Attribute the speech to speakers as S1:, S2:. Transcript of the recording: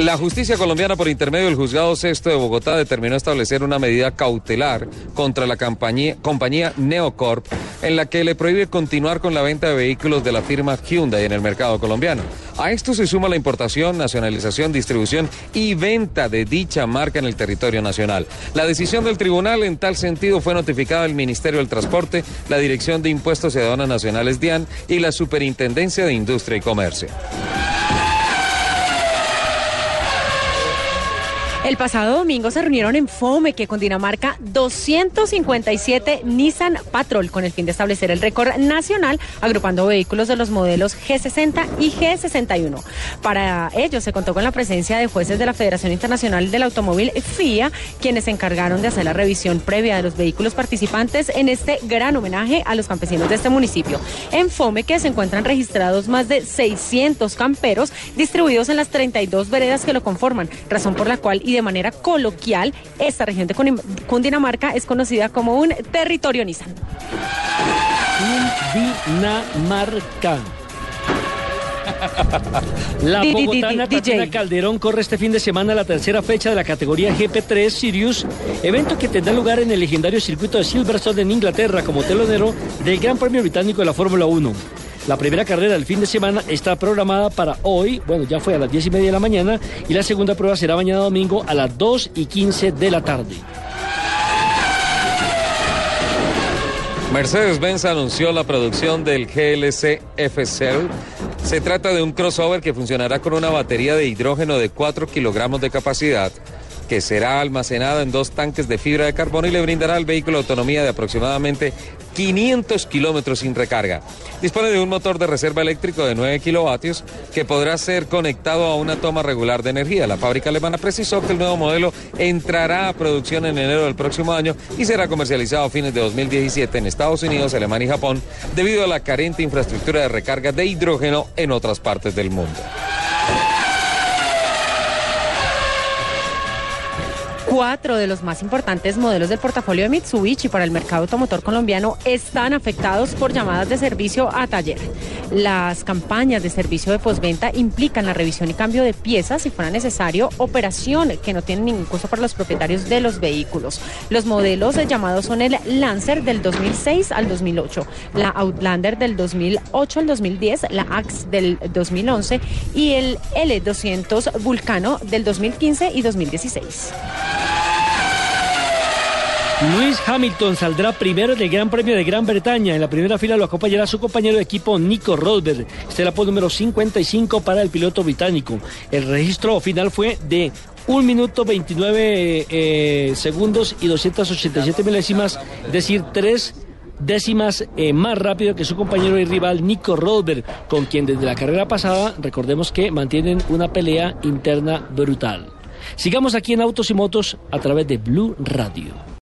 S1: La justicia colombiana, por intermedio del juzgado sexto de Bogotá, determinó establecer una medida cautelar contra la compañía, Neocorp, en la que le prohíbe continuar con la venta de vehículos de la firma Hyundai en el mercado colombiano. A esto se suma la importación, nacionalización, distribución y venta de dicha marca en el territorio nacional. La decisión del tribunal en tal sentido fue notificada al Ministerio del Transporte, la Dirección de Impuestos y Aduanas Nacionales DIAN y la Superintendencia de Industria y Comercio.
S2: El pasado domingo se reunieron en Fome, que con Dinamarca 257 Nissan Patrol con el fin de establecer el récord nacional agrupando vehículos de los modelos G60 y G61. Para ello se contó con la presencia de jueces de la Federación Internacional del Automóvil FIA, quienes se encargaron de hacer la revisión previa de los vehículos participantes en este gran homenaje a los campesinos de este municipio. En Fome que se encuentran registrados más de 600 camperos distribuidos en las 32 veredas que lo conforman, razón por la cual y de manera coloquial, esta región de Cundinamarca es conocida como un territorio Nissan.
S3: Cundinamarca. La bogotana Tatiana Calderón corre este fin de semana la tercera fecha de la categoría GP3 Sirius, evento que tendrá lugar en el legendario circuito de Silverstone en Inglaterra como telonero del Gran Premio Británico de la Fórmula 1. La primera carrera del fin de semana está programada para hoy, bueno, ya fue a las 10 y media de la mañana, y la segunda prueba será mañana domingo a las 2 y 15 de la tarde.
S1: Mercedes-Benz anunció la producción del GLC F-Cell. Se trata de un crossover que funcionará con una batería de hidrógeno de 4 kilogramos de capacidad que será almacenada en dos tanques de fibra de carbono y le brindará al vehículo autonomía de aproximadamente 500 kilómetros sin recarga. Dispone de un motor de reserva eléctrico de 9 kilovatios que podrá ser conectado a una toma regular de energía. La fábrica alemana precisó que el nuevo modelo entrará a producción en enero del próximo año y será comercializado a fines de 2017 en Estados Unidos, Alemania y Japón debido a la carente infraestructura de recarga de hidrógeno en otras partes del mundo.
S2: Cuatro de los más importantes modelos del portafolio de Mitsubishi para el mercado automotor colombiano están afectados por llamadas de servicio a taller. Las campañas de servicio de postventa implican la revisión y cambio de piezas si fuera necesario, operación que no tiene ningún costo para los propietarios de los vehículos. Los modelos llamados son el Lancer del 2006 al 2008, la Outlander del 2008 al 2010, la Axe del 2011 y el L200 Vulcano del 2015 y 2016.
S3: Luis Hamilton saldrá primero del Gran Premio de Gran Bretaña. En la primera fila lo acompañará su compañero de equipo Nico Rosberg. Este es número 55 para el piloto británico. El registro final fue de 1 minuto 29 eh, segundos y 287 milésimas, es decir, 3 décimas eh, más rápido que su compañero y rival Nico Rosberg, con quien desde la carrera pasada, recordemos que mantienen una pelea interna brutal. Sigamos aquí en Autos y Motos a través de Blue Radio.